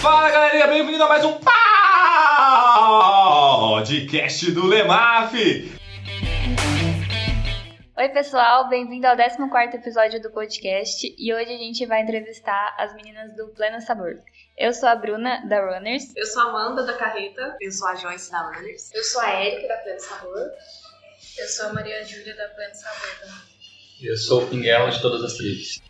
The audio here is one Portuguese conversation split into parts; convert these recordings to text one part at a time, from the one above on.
Fala galerinha, bem-vindo a mais um podcast do Lemaf. Oi, pessoal, bem-vindo ao 14 episódio do podcast e hoje a gente vai entrevistar as meninas do Pleno Sabor. Eu sou a Bruna, da Runners. Eu sou a Amanda, da Carreta. Eu sou a Joyce, da Runners. Eu sou a Erika, da Pleno Sabor. Eu sou a Maria Júlia, da Pleno Sabor também. Eu sou o Pinguela de todas as tribos.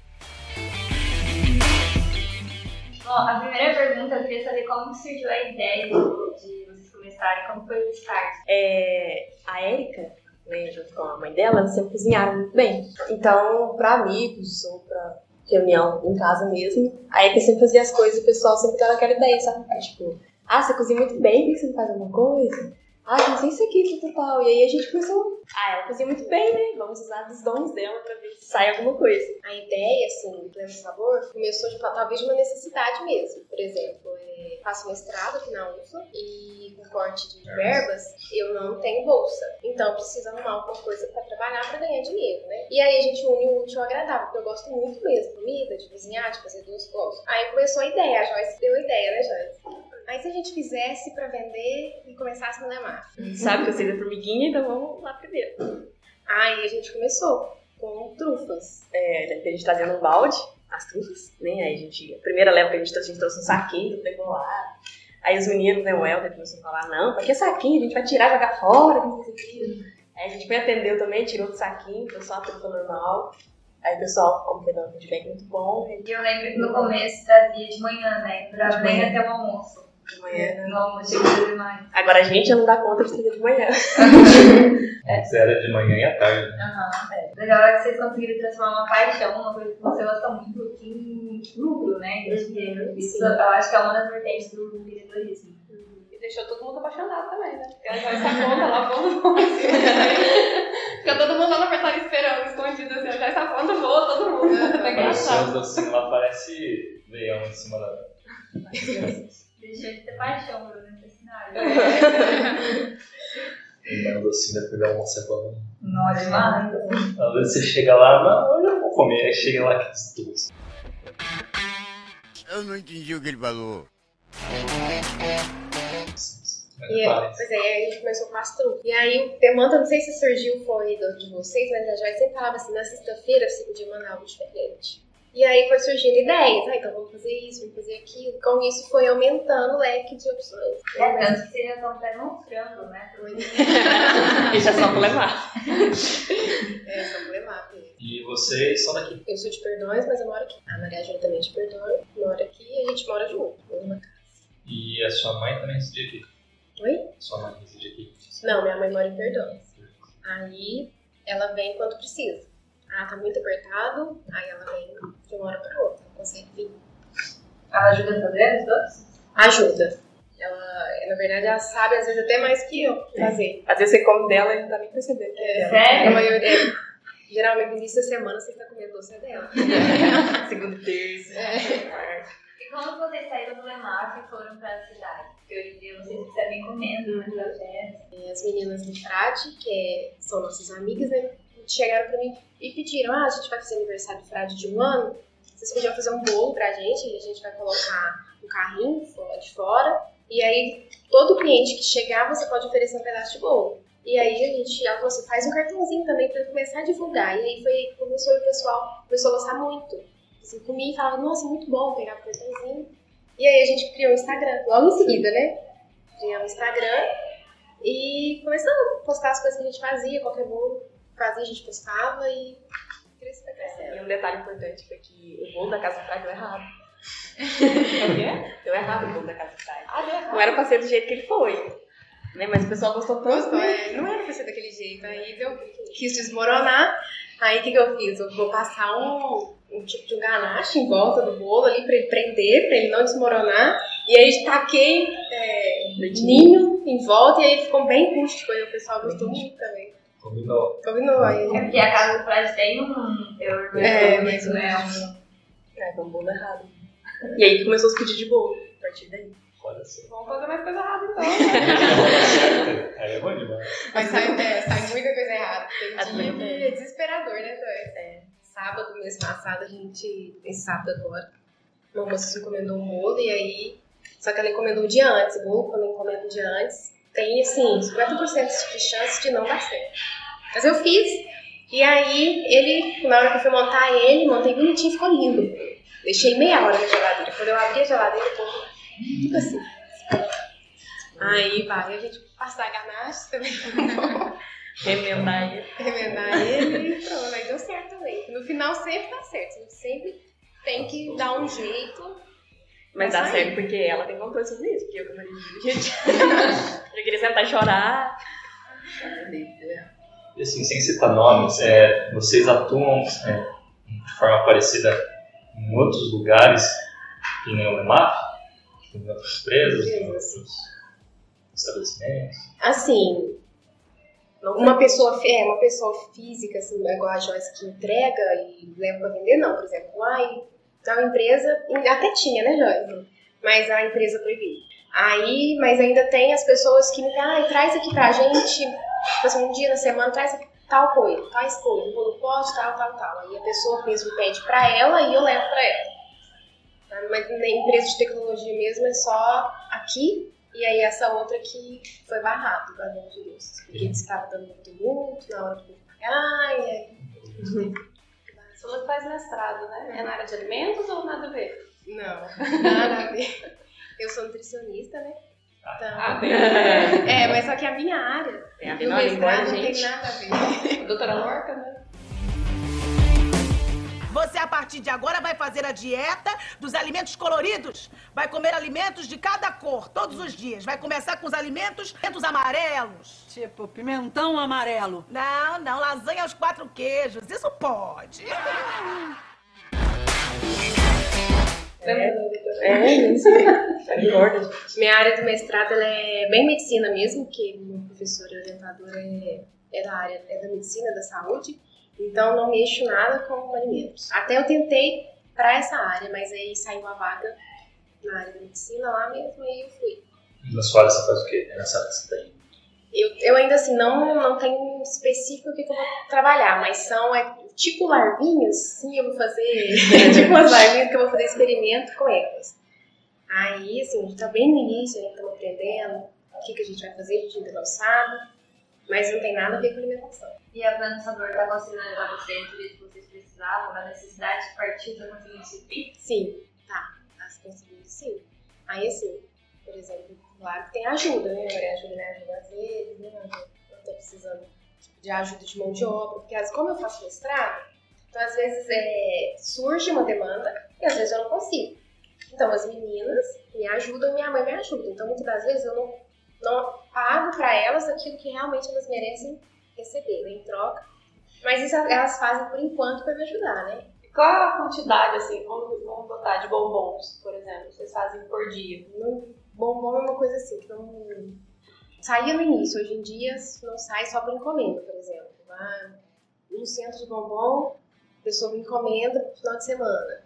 Bom, a primeira pergunta eu queria saber como surgiu a ideia de vocês começarem, como foi o start? É, a Erika, né, junto com a mãe dela, sempre cozinharam muito bem. Então, para amigos ou para reunião em casa mesmo, a Erika sempre fazia as coisas e o pessoal sempre dava aquela ideia, sabe? Tipo, ah, você cozinha muito bem, por que você não faz alguma coisa? Ah, mas isso aqui, tal, tal. E aí a gente começou, ah, ela cozinha muito bem, né? Vamos usar dos dons dela pra ver se sai alguma coisa. A ideia, assim, do Pleno Sabor começou, de, talvez, de uma necessidade mesmo. Por exemplo, é, faço mestrado aqui na UFA e com corte de verbas, eu não tenho bolsa. Então, eu preciso arrumar alguma coisa pra trabalhar pra ganhar dinheiro, né? E aí a gente une o útil ao agradável, porque eu gosto muito mesmo de comida, de cozinhar, de fazer duas coisas. Aí começou a ideia, a Joyce deu a ideia, né, Joyce? Aí se a gente fizesse pra vender e começasse no Lemar. Sabe que eu sei da formiguinha, então vamos lá primeiro. Aí a gente começou com trufas. É, a gente trazendo um balde, as trufas, né? Aí a gente, a primeira leva que a gente trouxe, a gente trouxe um saquinho, pegou lá. Aí os meninos, né, o Helder começou a falar, não, pra que saquinho? A gente vai tirar jogar fora, não sei o que. Aí a gente foi atendeu também, tirou do saquinho, foi só a trufa normal. Aí o pessoal, como foi dando um feedback muito bom. E eu lembro que no começo trazia de manhã, né? Pra bem até o almoço. De manhã. No almoço chegou demais. Agora a gente já não dá conta de fazer de manhã. Antes era de manhã e à tarde. né? Aham. Legal é que vocês conseguiram transformar uma paixão, uma coisa que você gosta muito, em lucro, né? Eu acho que Isso eu acho que é uma das vertentes do empreendedorismo. E deixou todo mundo apaixonado também, né? Porque a Joyce tá conta lá, voa assim. Fica todo mundo lá no apertado esperando, escondido assim. A Joyce tá conta, voa todo mundo. É Apareceu engraçado. docinhos lá, parece leão em cima da. Deixou de ter paixão por necessidade. E docinho depois dá uma cebola. Nossa, demais. Às vezes você chega lá, não, eu não vou comer. Aí chega lá que doce. Eu não entendi o que ele falou. E, é, pois é, aí a gente começou com as trufas. E aí o Temanta, não sei se surgiu foi de vocês, mas a Joyce sempre falava assim, na sexta-feira você podia mandar algo diferente. E aí foi surgindo ideias, ah, então vamos fazer isso, vamos fazer aquilo. Com isso foi aumentando o leque de opções. É tanto que vocês já estão até frango, né? Isso é só pra levar. É, só problemático. E vocês são daqui. Eu sou de Perdões, mas eu moro aqui. A Maria Júlia também é de Perdões, mora aqui e a gente mora junto. numa casa. E a sua mãe também reside aqui. Oi? Sua mãe reside aqui. Não, minha mãe mora em Perdões. Aí ela vem quando precisa. Ah, tá muito apertado, aí ela vem de uma hora pra outra, não consegue vir. Ela ajuda a fazer os doces? Ajuda. Ela, na verdade, ela sabe às vezes até mais que eu fazer. Às vezes você come dela e não tá nem percebendo. que é. A Sério? maioria, geralmente no início da semana você tá comendo doce é dela. Segunda e terça. E como vocês saíram do Lemar e foram pra cidade? Porque hoje em dia vocês recebem comendo, né? E as meninas do Frade, que é- são nossas amigas, né? Chegaram pra mim e pediram: ah, a gente vai fazer aniversário do Frade de um ano. Vocês podiam fazer um bolo pra gente, e a gente vai colocar um carrinho de fora. E aí, todo cliente que chegar, você pode oferecer um pedaço de bolo. E aí a gente, ela falou assim, faz um cartãozinho também pra começar a divulgar. E aí foi, começou e o pessoal começou a gostar muito. Assim, comia e falava, nossa, muito bom, pegava o cartãozinho. E aí a gente criou o Instagram, logo em seguida, né? Criamos o Instagram e começamos a postar as coisas que a gente fazia, qualquer bolo fazia, a gente postava e cresceu, tá crescendo. E um detalhe importante foi que o bolo da Casa Frade deu errado. O quê? Deu errado o bolo da Casa Frade. Ah, deu errado. Não era pra ser do jeito que ele foi. Né? Mas o pessoal gostou tanto. Gostou, né? é, não era pra ser daquele jeito. Aí deu, quis desmoronar. Aí o que, que eu fiz? Eu vou passar um, um tipo de um ganache em volta do bolo ali pra ele prender, pra ele não desmoronar. E aí taquei é, ninho em volta e aí ficou bem rústico. Aí o pessoal gostou muito também. Combinou. Combinou aí. É porque a casa do Fred tem um teor É, mais mais né? Um... É, foi um bolo errado. E aí começou os pedidos de bolo. A partir daí. Olha só. Vamos fazer mais coisa errada então. Aí é bom demais. Mas sai, é, sai muita coisa errada. Tem dia que é desesperador, né, Joyce? É, sábado mês passado, a gente. Esse sábado agora, uma moça se encomendou um bolo e aí Só que ela encomendou um dia antes. O bolo, quando encomenda um dia antes, tem, assim, 50% de chance de não dar certo. Mas eu fiz. E aí, ele, na hora que eu fui montar ele, montei bonitinho, ficou lindo. Deixei meia hora na geladeira. Quando eu abri a geladeira, ficou tipo assim. Aí vai, a gente passar a ganache também. Remendar ele. remendar ele e pronto, aí deu certo também. No final sempre dá certo, a gente sempre tem que dar um jeito. Mas dá Mas certo porque ela tem controle sobre isso, porque eu Júlia, gente. eu queria sentar e chorar. E assim, sem citar nomes, é, vocês atuam é, de forma parecida em outros lugares que nem o EMAF? Em outras empresas, em outros estabelecimentos? Assim, uma pessoa, é, uma pessoa física, assim, igual a Joyce, que entrega e leva pra vender, não. Por exemplo, ai, então a empresa, até tinha, né, Joyce? Mas a empresa proibiu. Aí, mas ainda tem as pessoas que me ai, traz aqui pra gente, tipo assim, um dia na semana, traz aqui tal coisa, tais coisas, bolo pote, tal, tal, tal. Aí a pessoa mesmo pede pra ela e eu levo pra ela. Mas na empresa de tecnologia mesmo é só aqui e aí essa outra que foi barrado, pelo amor de Deus. Porque eles estavam dando muito muito na hora de pagar, e aí. Você falou que faz mestrado, né? É na área de alimentos ou nada a ver? Não, nada a ver. Eu sou nutricionista, né? Então, Ah, bem. é, mas só que a minha área, É, a mestrado não linguagem, tem nada a ver. Doutora Lorca, né? Você, a partir de agora, vai fazer a dieta dos alimentos coloridos. Vai comer alimentos de cada cor, todos os dias. Vai começar com os alimentos, alimentos amarelos. Tipo, pimentão amarelo. Não, não, lasanha aos quatro queijos. Isso pode. É, isso. Engorda. Minha área do mestrado ela é bem medicina mesmo, que meu professor e orientador é, é da área é da medicina, da saúde. Então não mexo nada com alimentos. Até eu tentei para essa área, mas aí saiu a vaga na área da medicina lá mesmo e eu fui. Na sua área você faz o quê? É nessa área que você tem? Eu, eu ainda assim não, não tenho específico o que, que eu vou trabalhar, mas são é, tipo larvinhas, sim, eu vou fazer tipo umas larvinhas que eu vou fazer experimento com elas. Aí, assim, a gente tá bem no início, ainda estamos aprendendo o que, que a gente vai fazer, a gente ainda não sabe, mas não tem nada a ver com alimentação. E a Planejador está considerando pra vocês isso que vocês precisavam, da necessidade de partir para conseguir suprir? Sim, tá, se conseguindo sim. Aí, assim, por exemplo, claro que tem ajuda, né? A Maria Júlia me ajuda às vezes, né? Eu tô precisando de ajuda de mão de obra, porque às- como eu faço mestrado, então às vezes é, surge uma demanda e às vezes eu não consigo. Então as meninas me ajudam minha mãe me ajuda. Então muitas das vezes eu não, não pago para elas aquilo que realmente elas merecem receber, né, em troca. Mas isso elas fazem por enquanto para me ajudar, né? Qual a quantidade, assim, vamos, vamos botar de bombons, por exemplo, vocês fazem por dia? Não, bombom é uma coisa assim que não saía no início. Hoje em dia não sai só por encomenda, por exemplo. Vai um centro de bombom, a pessoa me encomenda no final de semana.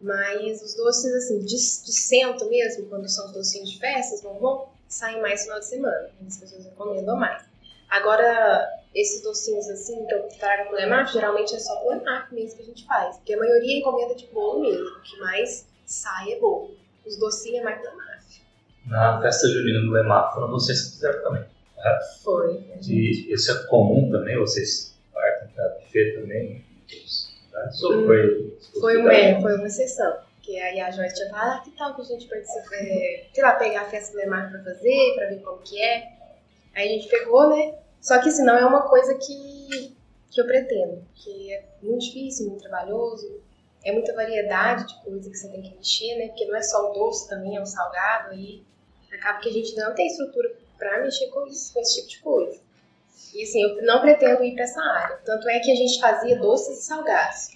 Mas os doces, assim, de, de centro mesmo, quando são os docinhos de festas, bombom, saem mais no final de semana. As pessoas encomendam mais. Agora, esses docinhos assim, que eu trago pro Lemaf, geralmente é só pro Lemaf mesmo que a gente faz. Porque a maioria encomenda de bolo mesmo. O que mais sai é bolo. Os docinhos é mais do Lemaf. Na festa junina do EMAP foram vocês que fizeram também. Foi. E isso é comum também? Vocês partem para buffet também? cidades? Ou foi, Foi uma, é, foi uma exceção. Que aí a Joyce tinha falado, ah, que tal que a gente participe, é, sei lá, pegar a festa do Lemar pra fazer, pra ver como que é. Aí a gente pegou, né? Só que assim, não é uma coisa que, que eu pretendo. Que é muito difícil, muito trabalhoso. É muita variedade de coisa que você tem que mexer, né? Porque não é só o doce, também é o salgado. Aí acaba que a gente não tem estrutura pra mexer com, isso, com esse tipo de coisa. E assim, eu não pretendo ir pra essa área. Tanto é que a gente fazia doces e salgados.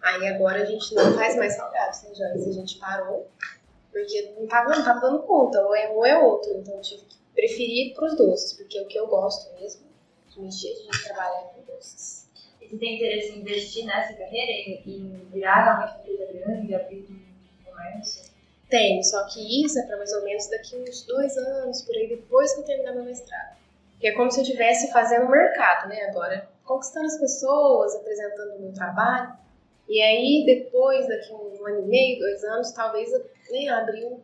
Aí agora a gente não faz mais salgados, né, Joyce? A gente parou, porque não tava, não tava dando conta, ou é um ou é outro. Então eu tive que preferir pros doces, porque é o que eu gosto mesmo, de mexer, de trabalhar com doces. E você tem interesse em investir nessa carreira, em, em virar uma empresa grande, abrir um comércio? Tenho, só que isso é para mais ou menos daqui uns dois anos, por aí, depois que eu terminar meu mestrado. Que é como se eu estivesse fazendo mercado, né, agora. Conquistando as pessoas, apresentando o meu trabalho. E aí, depois, daqui um ano e meio, dois anos, talvez eu né, abrir um,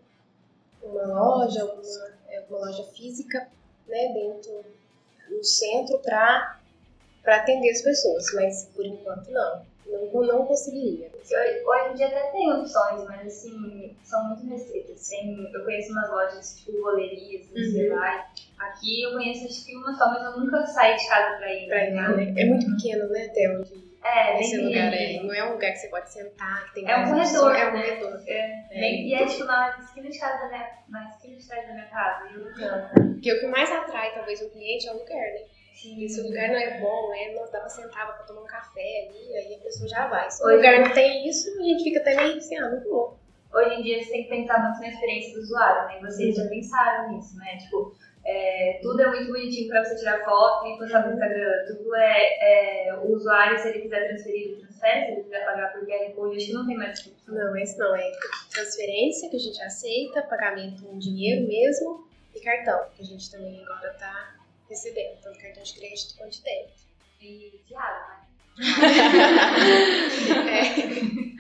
uma loja, alguma, é, uma loja física, né, dentro no centro para atender as pessoas, mas por enquanto não. Não, não conseguiria. Hoje em dia até tem opções, mas assim, são muito restritas. Tem, eu conheço umas lojas tipo rolerias, você Uhum. vai. Aqui eu conheço acho que uma só, mas eu nunca saí de casa pra ir. Pra ir lá, né? É muito pequeno, né, até onde É, bem esse lugar é. Não é um lugar que você pode sentar, que tem É um corredor, pessoas, É um né? corredor. É, É. e é tipo na esquina de casa da minha, na esquina de trás da minha casa. E eu Porque o que mais atrai, talvez, o cliente é o lugar, né? E se o lugar não é bom, é, nós dá pra sentar pra tomar um café ali, aí a pessoa já vai. Se o lugar não tem isso, a gente fica até meio assim, ah, não vou. Hoje em dia você tem que pensar muito na experiência do usuário, né? E vocês já pensaram nisso, né? Tipo, é, tudo é muito bonitinho pra você tirar foto e postar no Instagram. Tudo é, é o usuário, se ele quiser transferir, ele transfere, se ele quiser pagar por QR Code, acho que não tem mais discussão. Não, esse não. É transferência, que a gente aceita, pagamento em dinheiro mesmo, e cartão, que a gente também agora tá recebendo, tanto cartão de crédito quanto de débito. E diário, né?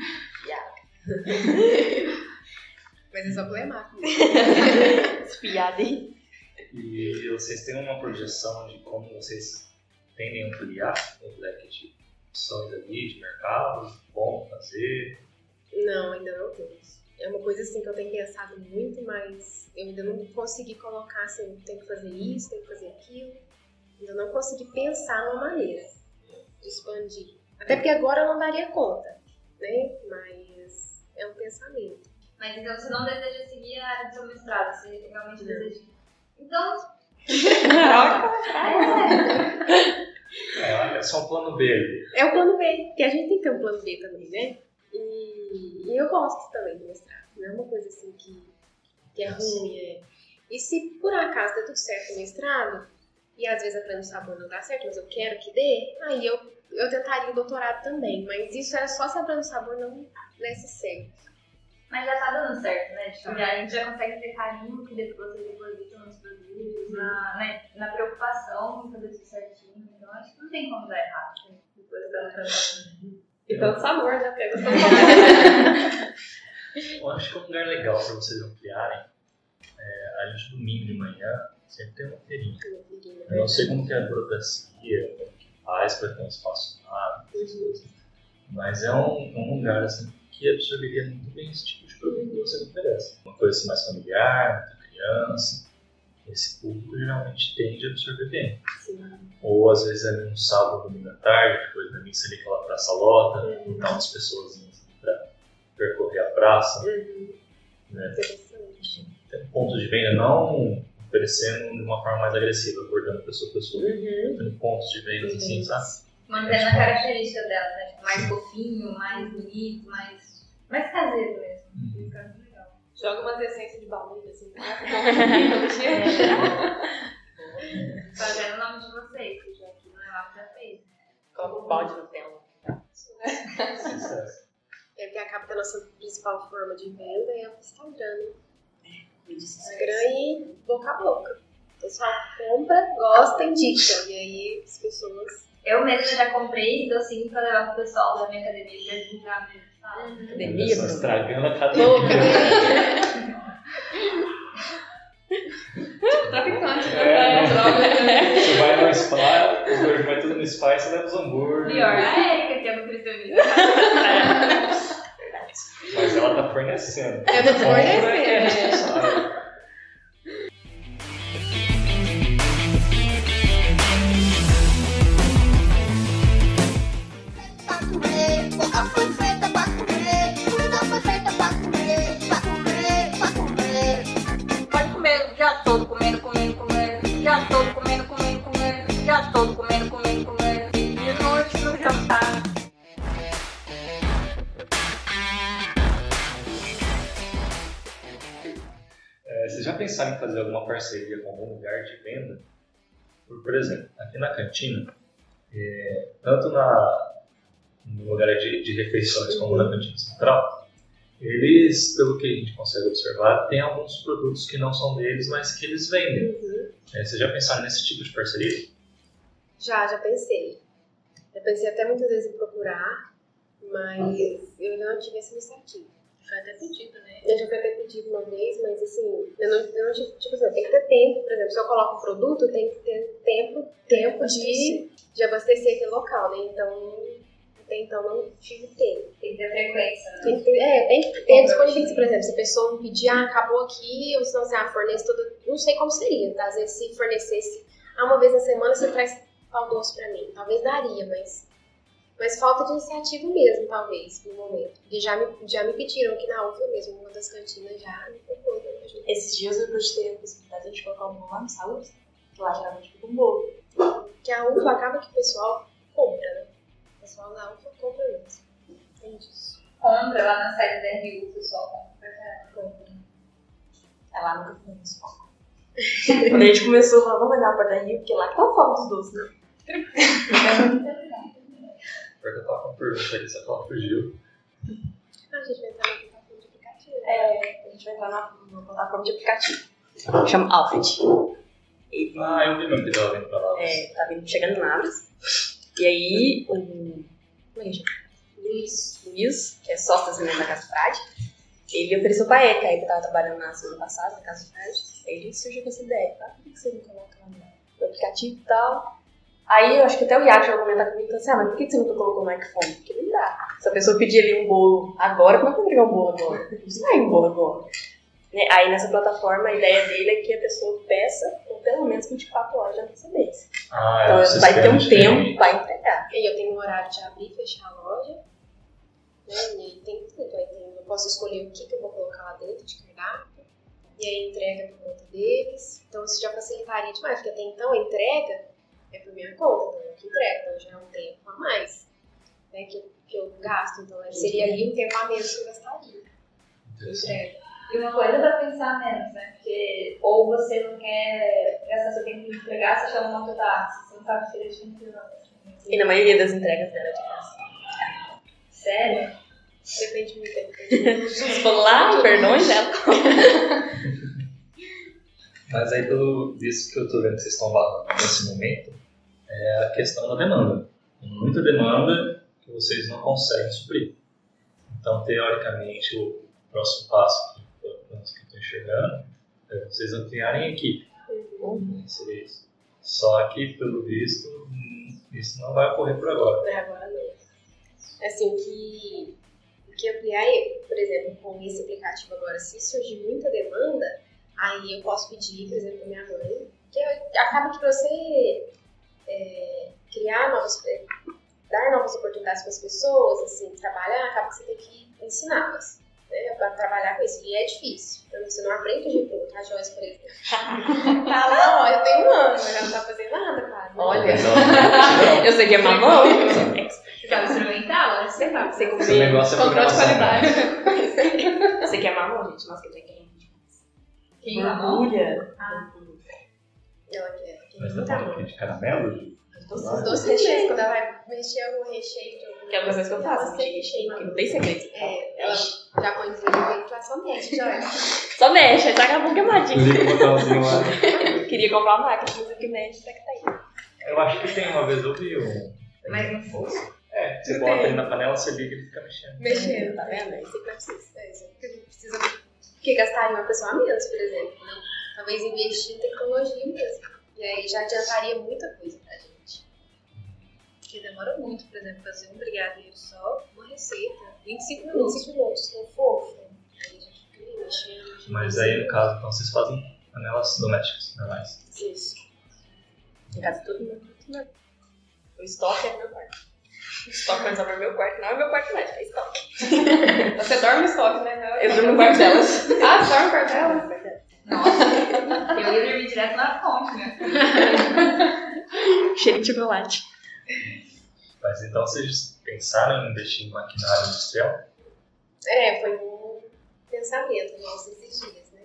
Mas é só problemático. Espiada aí. E vocês têm uma projeção de como vocês tendem a ampliar o leque de opções ali, de mercado, como fazer? Não, ainda não temos. É uma coisa assim que eu tenho pensado muito, mas eu ainda não consegui colocar assim, tem que fazer isso, tem que fazer aquilo. Ainda não consegui pensar numa maneira de expandir. Até porque agora eu não daria conta, né? Mas é um pensamento. Mas então você não deseja seguir a área do seu mestrado, você realmente deseja. Então. É, é só um plano B ali. É o plano B, porque a gente tem que ter um plano B também, né? E, e eu gosto também do mestrado. Não é uma coisa assim que, que é ruim. É. E se por acaso der tudo certo no mestrado, e às vezes a plano sabor não dá certo, mas eu quero que dê, aí eu, eu tentaria o doutorado também. Mas isso era só se a plano sabor não desse certo. Mas já tá dando certo, né? Tipo, já, a gente já consegue ter carinho que depois vocês depositam nos produtos, na, né, na preocupação em fazer tudo certinho. Então acho que não tem como dar errado. né? Depois da plataforma. E tanto sabor, né? Porque eu gosto Eu acho que é um lugar legal para vocês ampliarem. É, a gente domingo de manhã sempre tem uma feirinha. Eu não sei como que é a burocracia, como que faz para ter um espaço lá, essas coisas. Mas é um, um lugar assim, que absorveria muito bem esse tipo de produto que você oferece. Uma coisa assim, mais familiar, muita criança. Esse público geralmente tende a absorver bem. Ou às vezes ali no sábado, domingo à tarde, depois da missa ali aquela praça lota, juntar umas pessoas para percorrer a praça. Né? Tem pontos de venda não oferecendo de uma forma mais agressiva, abordando pessoa a pessoa. Tendo pontos de venda assim, sabe? Mantendo a característica dela, né? Tipo, mais fofinho, mais bonito, mais, mais caseiro mesmo. Legal. Joga umas essências de baunilha, assim. né? Fazendo o nome de vocês, que já aqui no Elap já fez. Coloca um balde no tela. Sucesso. É porque acaba que a nossa principal forma de venda é o Instagram, né? Instagram e boca a boca. O pessoal compra, gosta, indica. E aí as pessoas. Eu mesma já comprei docinho pra levar pro pessoal da minha academia pra divulgar mesmo, sabe? Academia, Bruno. estragando a. Louca, Traficante, É, né? Droga. Você vai no spa, o Gordo vai tudo no spa e você leva os hambúrgueres. Pior, a Erika, que é nutricionista. Mas ela tá fornecendo. É do fornecendo, Por, exemplo, aqui na cantina, é, tanto na, no lugar de, de refeições como na cantina central, eles, pelo que a gente consegue observar, tem alguns produtos que não são deles, mas que eles vendem. É, vocês já pensaram nesse tipo de parceria? Já, já pensei. Já pensei até muitas vezes em procurar, mas eu ainda não tive essa iniciativa. Foi até pedido, né? Eu já fui até pedido uma vez, mas assim, eu não, eu não tive, tipo assim, tem que ter tempo, por exemplo, se eu coloco um produto, tem que ter tempo, tempo de, de abastecer aquele local, né? Então, até então não tive tempo. Tem que ter frequência, né? Tem que ter, é, tem que ter disponível, por exemplo, se a pessoa me pedir, ah, acabou aqui, ou se não, assim, ah, fornece todo, não sei como seria, tá? Às vezes se fornecesse, ah, uma vez na semana você traz pão doce pra mim, talvez daria, mas mas falta de iniciativa mesmo, talvez, no momento. E já me, já me pediram aqui na UFLA mesmo, uma das cantinas já me propôs, né. Esses dias eu cogitei a possibilidade de colocar um bolo lá no saúde, que lá geralmente fica um bolo. Que a UFLA acaba que o pessoal compra, né? O pessoal da UFLA compra mesmo. Tem disso. Compra lá na sede da RU, o pessoal compra. É lá nunca foi isso. Quando a gente começou, falou, vamos olhar para Rio, porque lá que tá o foco dos doces, né? Porque eu tava com pergunta aí, só que ela fugiu. Ah, a gente vai entrar na plataforma de aplicativo. É, a gente vai entrar na, plataforma de aplicativo. Chama Alfred. Ele Ah, eu vi mesmo que tava vindo pra lá. é, tá vindo, chegando em Lavras. E aí, o. Como é que chama? Luiz. Luiz, que é sócio das meninas da Casa Frade, ele ofereceu pra Eka, aí que tava trabalhando na semana passada, na Casa Frade. Aí ele surgiu com essa ideia, tá? Por que você não coloca no aplicativo e tal? Aí eu acho que até o Iago já vai comentar comigo, então assim, ah, mas por que você nunca colocou no iPhone? Porque não dá. Se a pessoa pedir ali um bolo agora, como é que eu vou um bolo agora? Isso não é um bolo agora. Né? Aí nessa plataforma a ideia dele é que a pessoa peça com pelo menos 24 horas de antecedência. Ah, Então é, vai ter um tempo pra entregar. E eu tenho um horário de abrir e fechar a loja. Né? E aí tem tudo. Aí tem, eu posso escolher o que, que eu vou colocar lá dentro de cardápio. E aí entrega por conta deles. Então isso já facilitaria demais, porque até então a entrega minha conta, então eu que entrego, então já é um tempo a mais né, que, eu, que eu gasto. Então né, seria ali um tempo a menos que eu gastaria. Entrega. E uma coisa pra pensar menos, né? Porque ou você não quer gastar seu tempo de entregar, você chama um mototáxi. Você não sabe se ele é de entregar. E na maioria das entregas dela é de casa. Sério? Depende muito. Depende muito. Se for lá, perdões dela. Mas aí, pelo isso que eu tô vendo que vocês estão lá nesse momento, é a questão da demanda. Tem muita demanda que vocês não conseguem suprir. Então, teoricamente, o próximo passo que eu estou enxergando é vocês ampliarem a equipe. Né, Seria isso. Só que, pelo visto, isso não vai ocorrer por agora. É, agora não. Assim, que, que ampliar, é, por exemplo, com esse aplicativo agora, se surgir muita demanda, aí eu posso pedir, por exemplo, pra minha mãe, que acaba que você é, criar novas, é, dar novas oportunidades para as pessoas, assim, trabalhar, acaba que você tem que ensiná-las. Né, pra trabalhar com isso, e é difícil. Então, você não aprende de tudo, a Joyce, por exemplo. tá lá, ó, eu tenho um ano, mas ela não tá fazendo nada, cara. Olha, eu sei que é mamão. Sabe instrumental? Você sabe. Sei como Esse negócio é Controle de qualidade. Você quer mamão, gente? Nossa, que tem que Quem amou? Orgulha. Ela quer. Mas tá muita falando mão. aqui de caramelo? Os doces recheios, quando ela vai mexer o recheio de Que é uma coisa que eu faço, gente. Porque não tem segredo. É, ela já põe dinheiro e só mexe, já. Só mexe, aí saca a boca queimadinha. Liga o botãozinho lá. Queria comprar uma máquina, mas o que mexe, tá que tá aí. Eu acho que tem uma vez eu vi um. Mas não fosse. É, você bota ele na panela, você liga e ele fica mexendo. Mexendo, tá vendo? Isso que não precisa. É isso que a gente precisa. Porque gastaria uma pessoa a menos, por exemplo, né? Talvez investir em tecnologia mesmo. E aí já adiantaria muita coisa pra gente. Porque demora muito, por exemplo, fazer um brigadeiro só, uma receita. 25 minutos. 25 minutos, com fofo. Aí a gente fica mexendo. Mas aí, no caso, então vocês fazem panelas domésticas normais. Isso. Em casa tudo meu quarto. O estoque é meu quarto. O estoque vai no meu quarto, não é meu quarto mais, é estoque. Você dorme no estoque, né? Não, Eu durmo no quarto delas. Ah, você dorme no quarto dela? Nossa, eu ia dormir direto na fonte, né? Cheiro de chocolate. Mas então vocês pensaram em investir em maquinário industrial? É, foi um pensamento nosso esses dias, né?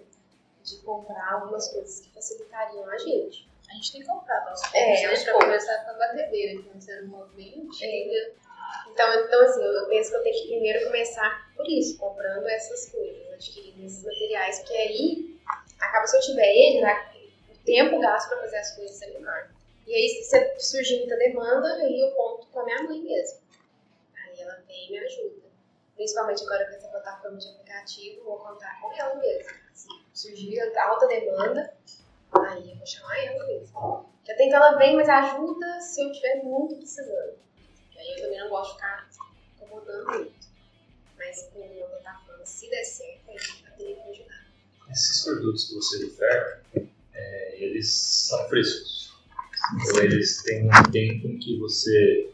De comprar algumas coisas que facilitariam a gente. A gente tem que comprar nosso É, é, pra poucos. começar com a batedeira, que não ser um movimento. É. Então, então, assim, eu penso que eu tenho que primeiro começar por isso, comprando essas coisas, adquirindo esses materiais, porque aí, acaba se eu tiver eles, a- o tempo gasto para fazer as coisas é menor. E aí, se surgir muita demanda, aí eu conto com a minha mãe mesmo. Aí ela vem e me ajuda. Principalmente agora com essa plataforma de aplicativo, vou contar com ela mesmo. Se surgir alta demanda, aí eu vou chamar ela mesmo. Já que ela vem, mas ajuda se eu estiver muito precisando. E aí eu também não gosto de ficar incomodando muito. Mas com uma plataforma, se der certo, aí eu teria que ajudar. Esses produtos que vocês ofertam, é, eles são frescos. Ou eles têm um tempo em que você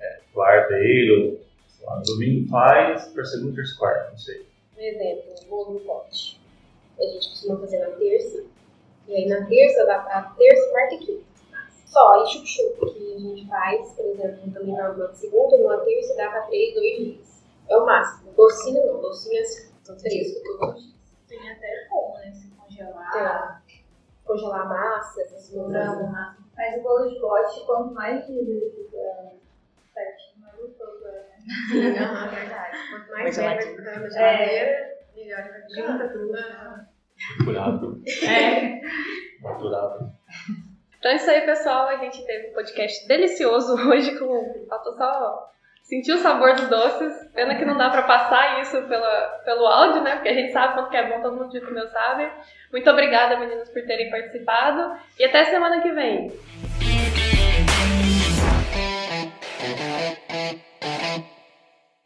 é, guarda ele, ou lá, domingo faz, para segundo, terceiro, quarto, não sei. Um exemplo, bolo no pote. A gente costuma fazer na terça. E aí na terça dá pra terça, quarta e quinta. Só, e chup-chup que a gente faz, por exemplo, também na segunda, numa terça dá pra três, dois dias. É o máximo. Docinho não, docinho são fresco todos os dias. Tem até como, né? Se congelar. Tem. Congelar a massa, essas coisas. Mas o bolo de pote, quanto mais ele fica certinho, mais gostoso é. né? Sim, aham, é verdade. Quanto mais velho vai na geladeira, melhor vai ficar. Junta tudo. Curado, É. maturado. Então é isso aí, pessoal. A gente teve um podcast delicioso hoje com. Faltou só sentir o sabor dos doces. Pena que não dá pra passar isso pela, pelo áudio, né? Porque a gente sabe quanto que é bom, todo mundo de comeu sabe. Muito obrigada, meninas, por terem participado. E até semana que vem.